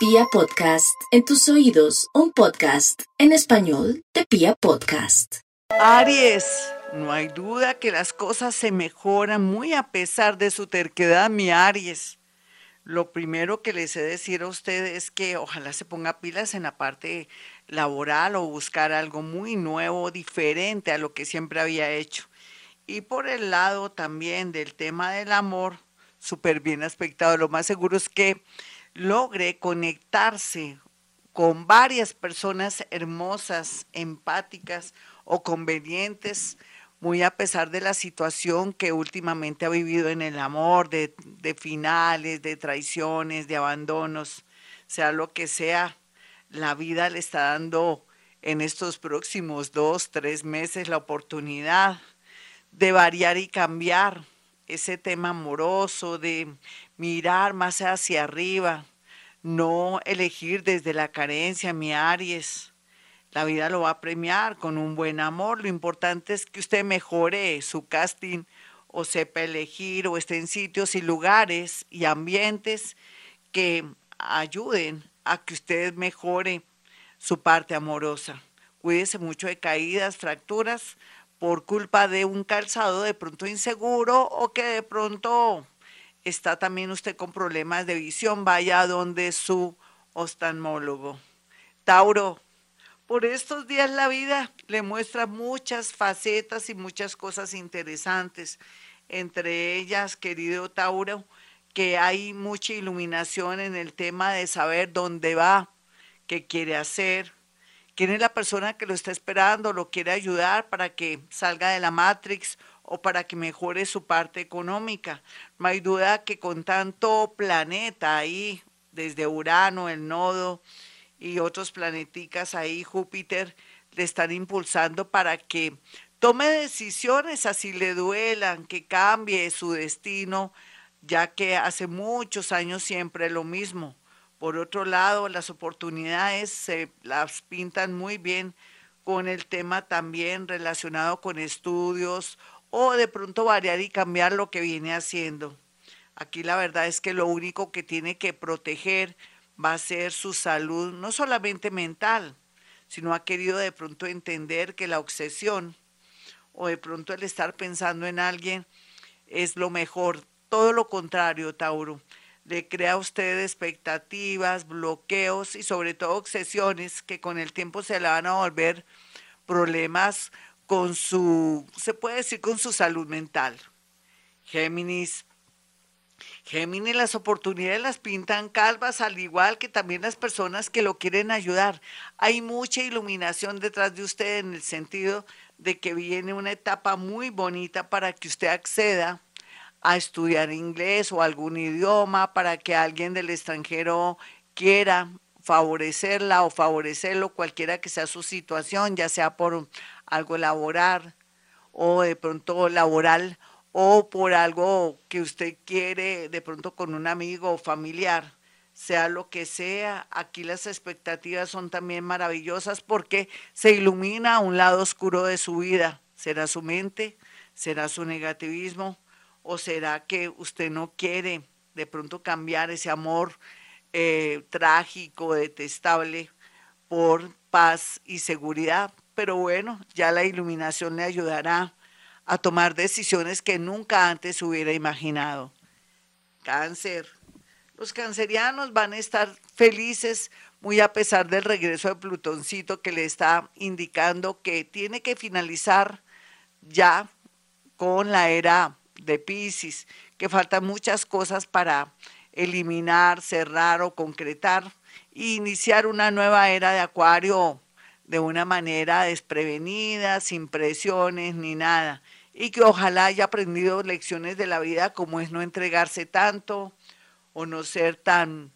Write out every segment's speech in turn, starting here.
Pia Podcast, en tus oídos, un podcast en español de Pia Podcast. Aries, no hay duda que las cosas se mejoran muy a pesar de su terquedad, mi Aries. Lo primero que les he de decir a ustedes es que ojalá se ponga pilas en la parte laboral o buscar algo muy nuevo, diferente a lo que siempre había hecho. Y por el lado también del tema del amor, súper bien aspectado. Lo más seguro es que logre conectarse con varias personas hermosas, empáticas o convenientes, muy a pesar de la situación que últimamente ha vivido en el amor, de, de finales, de traiciones, de abandonos, sea lo que sea, la vida le está dando en estos próximos dos, tres meses la oportunidad de variar y cambiar ese tema amoroso, de mirar más hacia arriba, no elegir desde la carencia, mi Aries. La vida lo va a premiar con un buen amor. Lo importante es que usted mejore su casting o sepa elegir o esté en sitios y lugares y ambientes que ayuden a que usted mejore su parte amorosa. Cuídese mucho de caídas, fracturas, por culpa de un calzado de pronto inseguro o que de pronto está también usted con problemas de visión, vaya donde su oftalmólogo. Tauro, por estos días la vida le muestra muchas facetas y muchas cosas interesantes. Entre ellas, querido Tauro, que hay mucha iluminación en el tema de saber dónde va, qué quiere hacer, quién es la persona que lo está esperando, lo quiere ayudar para que salga de la Matrix o para que mejore su parte económica. No hay duda que con tanto planeta ahí, desde Urano, el nodo y otros planeticas ahí, Júpiter, le están impulsando para que tome decisiones así le duelan, que cambie su destino, ya que hace muchos años siempre lo mismo. Por otro lado, las oportunidades se las pintan muy bien con el tema también relacionado con estudios o de pronto variar y cambiar lo que viene haciendo. Aquí la verdad es que lo único que tiene que proteger va a ser su salud, no solamente mental, sino ha querido de pronto entender que la obsesión o de pronto el estar pensando en alguien es lo mejor. Todo lo contrario, Tauro le crea a usted expectativas, bloqueos y sobre todo obsesiones que con el tiempo se le van a volver problemas con su, se puede decir, con su salud mental. Géminis. Géminis, las oportunidades las pintan calvas, al igual que también las personas que lo quieren ayudar. Hay mucha iluminación detrás de usted en el sentido de que viene una etapa muy bonita para que usted acceda a estudiar inglés o algún idioma para que alguien del extranjero quiera favorecerla o favorecerlo, cualquiera que sea su situación, ya sea por algo laboral o de pronto laboral o por algo que usted quiere de pronto con un amigo o familiar, sea lo que sea, aquí las expectativas son también maravillosas porque se ilumina un lado oscuro de su vida, será su mente, será su negativismo, ¿O será que usted no quiere de pronto cambiar ese amor eh, trágico, detestable, por paz y seguridad? Pero bueno, ya la iluminación le ayudará a tomar decisiones que nunca antes hubiera imaginado. Cáncer. Los cancerianos van a estar felices muy a pesar del regreso de Plutoncito que le está indicando que tiene que finalizar ya con la era de Pisces, que faltan muchas cosas para eliminar, cerrar o concretar e iniciar una nueva era de Acuario de una manera desprevenida, sin presiones ni nada. Y que ojalá haya aprendido lecciones de la vida como es no entregarse tanto o no ser tan,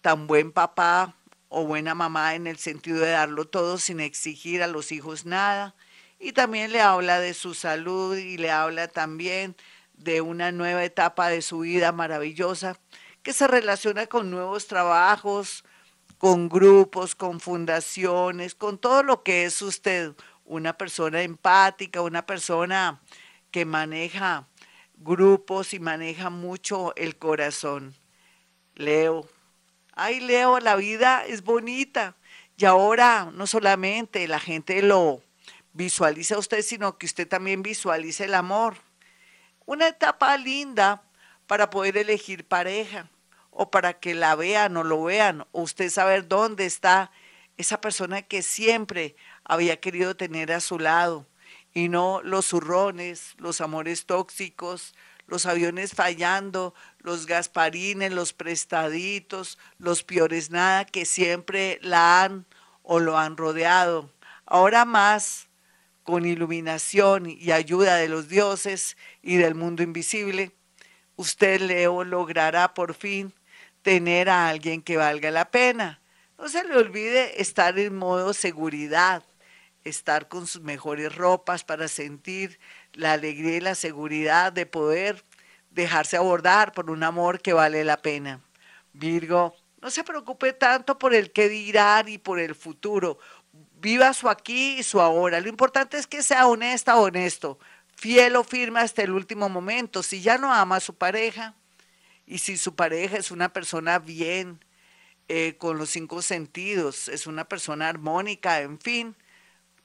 tan buen papá o buena mamá en el sentido de darlo todo sin exigir a los hijos nada. Y también le habla de su salud y le habla también de una nueva etapa de su vida maravillosa que se relaciona con nuevos trabajos, con grupos, con fundaciones, con todo lo que es usted, una persona empática, una persona que maneja grupos y maneja mucho el corazón. Leo, Ay, Leo, la vida es bonita. Y ahora no solamente la gente lo visualiza a usted, sino que usted también visualiza el amor. Una etapa linda para poder elegir pareja o para que la vean o lo vean, o usted saber dónde está esa persona que siempre había querido tener a su lado y no los zurrones, los amores tóxicos, los aviones fallando, los gasparines, los prestaditos, los peores nada que siempre la han o lo han rodeado. Ahora más, con iluminación y ayuda de los dioses y del mundo invisible, usted, Leo, logrará por fin tener a alguien que valga la pena. No se le olvide estar en modo seguridad, estar con sus mejores ropas para sentir la alegría y la seguridad de poder dejarse abordar por un amor que vale la pena. Virgo, no se preocupe tanto por el qué dirán y por el futuro. Viva su aquí y su ahora. Lo importante es que sea honesta o honesto, fiel o firme hasta el último momento. Si ya no ama a su pareja y si su pareja es una persona bien, eh, con los cinco sentidos, es una persona armónica, en fin,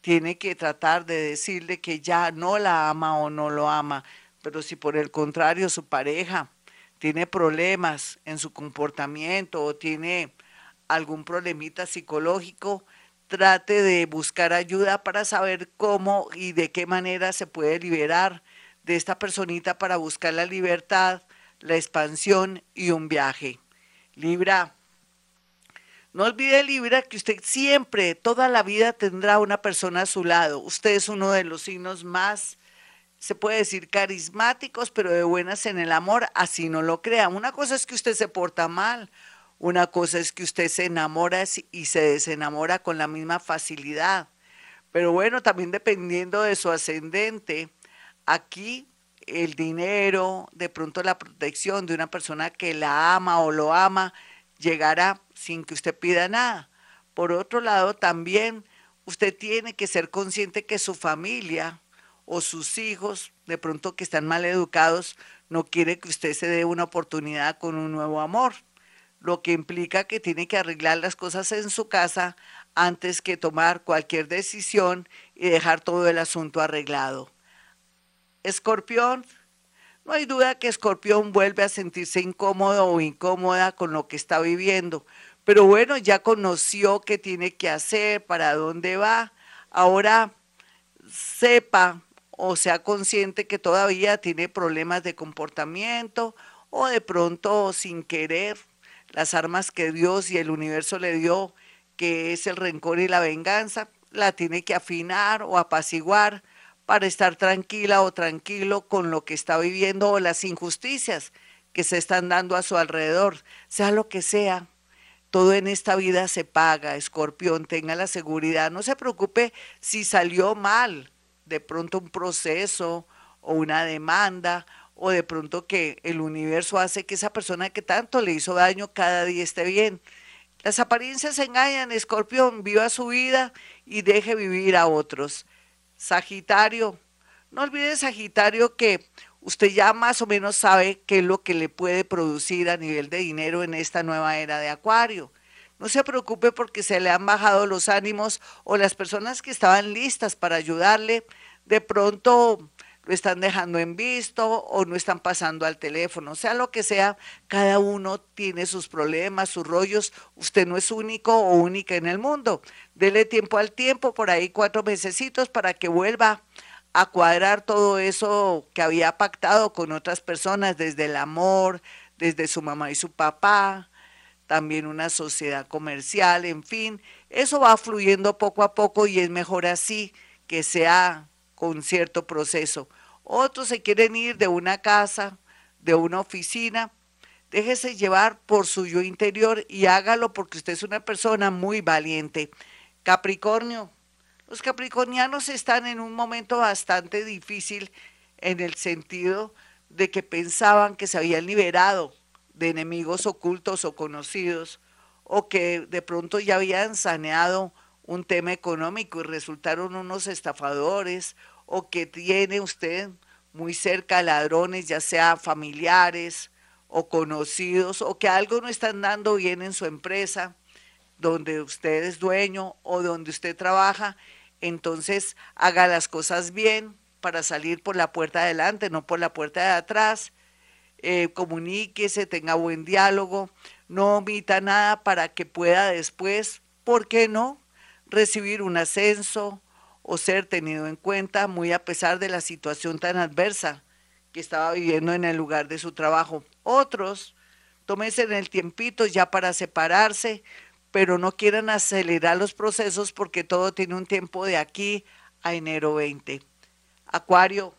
tiene que tratar de decirle que ya no la ama o no lo ama. Pero si por el contrario su pareja tiene problemas en su comportamiento o tiene algún problemita psicológico, trate de buscar ayuda para saber cómo y de qué manera se puede liberar de esta personita para buscar la libertad, la expansión y un viaje. Libra, no olvide Libra que usted siempre, toda la vida tendrá una persona a su lado. Usted es uno de los signos más se puede decir carismáticos, pero de buenas en el amor, así no lo crea. Una cosa es que usted se porta mal, una cosa es que usted se enamora y se desenamora con la misma facilidad. Pero bueno, también dependiendo de su ascendente, aquí el dinero, de pronto la protección de una persona que la ama o lo ama, llegará sin que usted pida nada. Por otro lado, también usted tiene que ser consciente que su familia, o sus hijos, de pronto que están mal educados, no quiere que usted se dé una oportunidad con un nuevo amor, lo que implica que tiene que arreglar las cosas en su casa antes que tomar cualquier decisión y dejar todo el asunto arreglado. Escorpión, no hay duda que Escorpión vuelve a sentirse incómodo o incómoda con lo que está viviendo, pero bueno, ya conoció qué tiene que hacer, para dónde va. Ahora sepa o sea consciente que todavía tiene problemas de comportamiento o de pronto sin querer las armas que Dios y el universo le dio, que es el rencor y la venganza, la tiene que afinar o apaciguar para estar tranquila o tranquilo con lo que está viviendo o las injusticias que se están dando a su alrededor, sea lo que sea. Todo en esta vida se paga, escorpión, tenga la seguridad, no se preocupe si salió mal, de pronto un proceso o una demanda o de pronto que el universo hace que esa persona que tanto le hizo daño cada día esté bien. Las apariencias engañan, escorpión, viva su vida y deje vivir a otros. Sagitario, no olvide Sagitario que usted ya más o menos sabe qué es lo que le puede producir a nivel de dinero en esta nueva era de Acuario. No se preocupe porque se le han bajado los ánimos o las personas que estaban listas para ayudarle de pronto lo están dejando en visto o no están pasando al teléfono, sea lo que sea, cada uno tiene sus problemas, sus rollos, usted no es único o única en el mundo. Dele tiempo al tiempo, por ahí cuatro mesecitos para que vuelva a cuadrar todo eso que había pactado con otras personas, desde el amor, desde su mamá y su papá, también una sociedad comercial, en fin, eso va fluyendo poco a poco y es mejor así que sea con cierto proceso. Otros se quieren ir de una casa, de una oficina. Déjese llevar por su yo interior y hágalo porque usted es una persona muy valiente. Capricornio, los capricornianos están en un momento bastante difícil en el sentido de que pensaban que se habían liberado de enemigos ocultos o conocidos o que de pronto ya habían saneado un tema económico y resultaron unos estafadores o que tiene usted muy cerca ladrones, ya sea familiares o conocidos o que algo no están dando bien en su empresa, donde usted es dueño o donde usted trabaja, entonces haga las cosas bien para salir por la puerta de adelante, no por la puerta de atrás. Eh, comuníquese, tenga buen diálogo, no omita nada para que pueda después, ¿por qué no?, recibir un ascenso o ser tenido en cuenta muy a pesar de la situación tan adversa que estaba viviendo en el lugar de su trabajo. Otros, tómense en el tiempito ya para separarse, pero no quieran acelerar los procesos porque todo tiene un tiempo de aquí a enero 20. Acuario.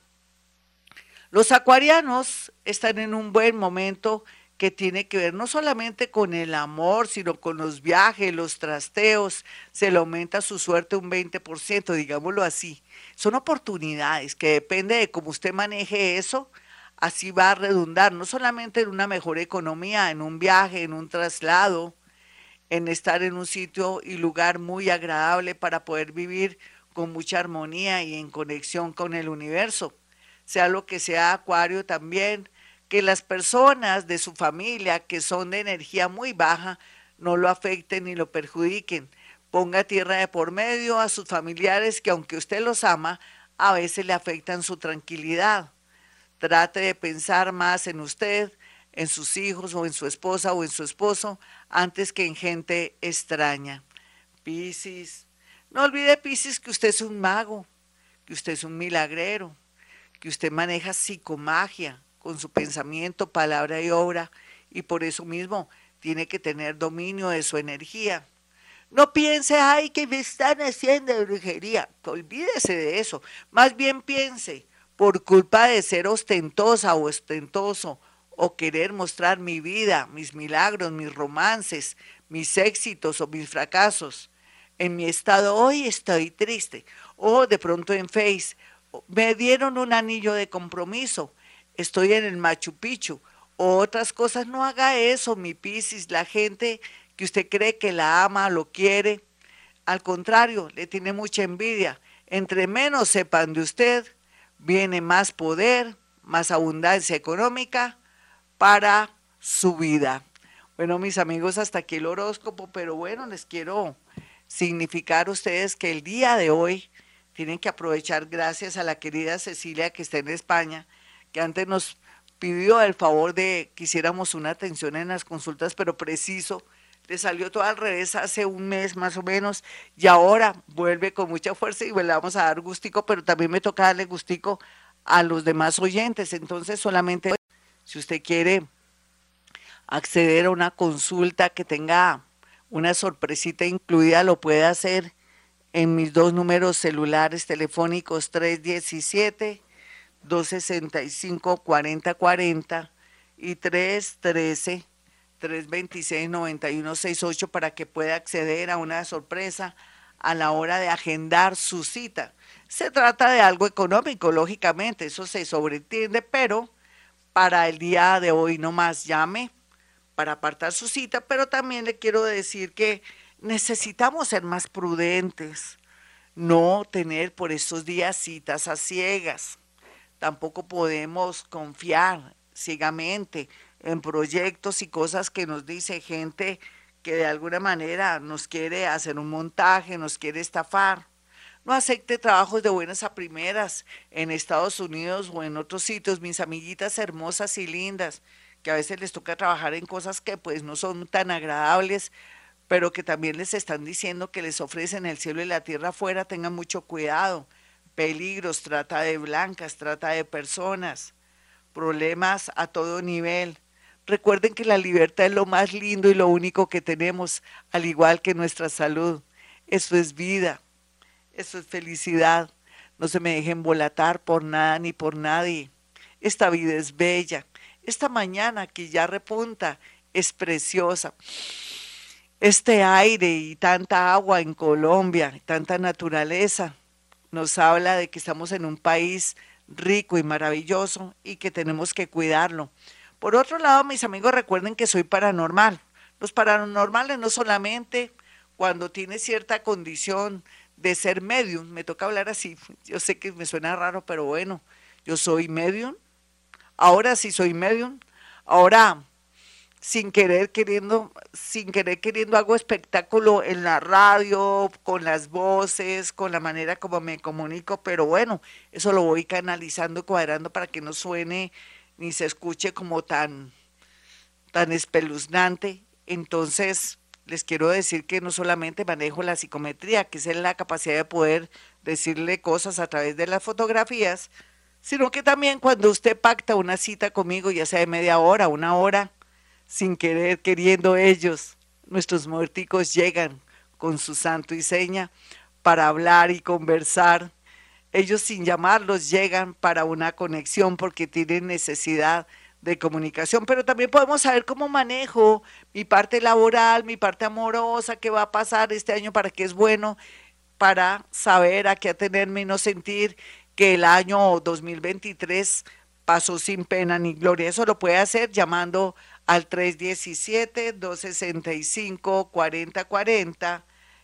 Los acuarianos están en un buen momento que tiene que ver no solamente con el amor, sino con los viajes, los trasteos, se le aumenta su suerte un 20%, digámoslo así. Son oportunidades que depende de cómo usted maneje eso, así va a redundar, no solamente en una mejor economía, en un viaje, en un traslado, en estar en un sitio y lugar muy agradable para poder vivir con mucha armonía y en conexión con el universo. Sea lo que sea Acuario también, que las personas de su familia que son de energía muy baja no lo afecten ni lo perjudiquen. Ponga tierra de por medio a sus familiares que aunque usted los ama, a veces le afectan su tranquilidad. Trate de pensar más en usted, en sus hijos o en su esposa o en su esposo antes que en gente extraña. Piscis, no olvide Piscis que usted es un mago, que usted es un milagrero, que usted maneja psicomagia con su pensamiento, palabra y obra y por eso mismo tiene que tener dominio de su energía. No piense, ay, que me están haciendo brujería. Olvídese de eso. Más bien piense, por culpa de ser ostentosa o ostentoso o querer mostrar mi vida, mis milagros, mis romances, mis éxitos o mis fracasos. En mi estado hoy estoy triste. O de pronto en Face, me dieron un anillo de compromiso. Estoy en el Machu Picchu. O otras cosas, no haga eso, mi Piscis. La gente que usted cree que la ama, lo quiere, al contrario, le tiene mucha envidia. Entre menos sepan de usted, viene más poder, más abundancia económica para su vida. Bueno, mis amigos, hasta aquí el horóscopo, pero bueno, les quiero significar a ustedes que el día de hoy tienen que aprovechar gracias a la querida Cecilia que está en España, que antes nos pidió el favor de que hiciéramos una atención en las consultas, pero preciso, le salió todo al revés hace un mes más o menos y ahora vuelve con mucha fuerza y le vamos a dar gustico, pero también me toca darle gustico a los demás oyentes, entonces solamente si usted quiere acceder a una consulta que tenga una sorpresita incluida, lo puede hacer en mis dos números celulares telefónicos 317 265 4040 y 313 326 9168 para que pueda acceder a una sorpresa a la hora de agendar su cita. Se trata de algo económico, lógicamente, eso se sobreentiende, pero para el día de hoy no más llame para apartar su cita, pero también le quiero decir que necesitamos ser más prudentes, no tener por estos días citas a ciegas. Tampoco podemos confiar ciegamente en proyectos y cosas que nos dice gente que de alguna manera nos quiere hacer un montaje, nos quiere estafar. No acepte trabajos de buenas a primeras en Estados Unidos o en otros sitios, mis amiguitas hermosas y lindas, que a veces les toca trabajar en cosas que pues no son tan agradables, pero que también les están diciendo que les ofrecen el cielo y la tierra afuera, tengan mucho cuidado. Peligros, trata de blancas, trata de personas, problemas a todo nivel. Recuerden que la libertad es lo más lindo y lo único que tenemos, al igual que nuestra salud. Eso es vida. Eso es felicidad. No se me dejen volatar por nada ni por nadie. Esta vida es bella. Esta mañana que ya repunta es preciosa. Este aire y tanta agua en Colombia, tanta naturaleza, nos habla de que estamos en un país rico y maravilloso y que tenemos que cuidarlo. Por otro lado, mis amigos, recuerden que soy paranormal. Los paranormales no solamente cuando tiene cierta condición de ser medium, me toca hablar así, yo sé que me suena raro, pero bueno, yo soy medium, ahora sí soy medium, Ahora, sin querer queriendo, sin querer queriendo hago espectáculo en la radio, con las voces, con la manera como me comunico, pero bueno, eso lo voy canalizando, cuadrando para que no suene ni se escuche como tan, tan espeluznante. Entonces, les quiero decir que no solamente manejo la psicometría, que es la capacidad de poder decirle cosas a través de las fotografías, sino que también cuando usted pacta una cita conmigo, ya sea de media hora, una hora, sin querer, queriendo ellos, nuestros muerticos llegan con su santo y seña para hablar y conversar. Ellos sin llamarlos llegan para una conexión porque tienen necesidad de comunicación, pero también podemos saber cómo manejo mi parte laboral, mi parte amorosa, qué va a pasar este año para qué es bueno, para saber a qué atenerme y no sentir que el año 2023 pasó sin pena ni gloria. Eso lo puede hacer llamando al 317-265-4040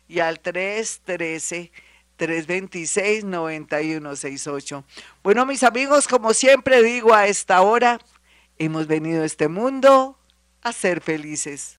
y al 313-326-9168. Bueno, mis amigos, como siempre digo a esta hora, hemos venido a este mundo a ser felices.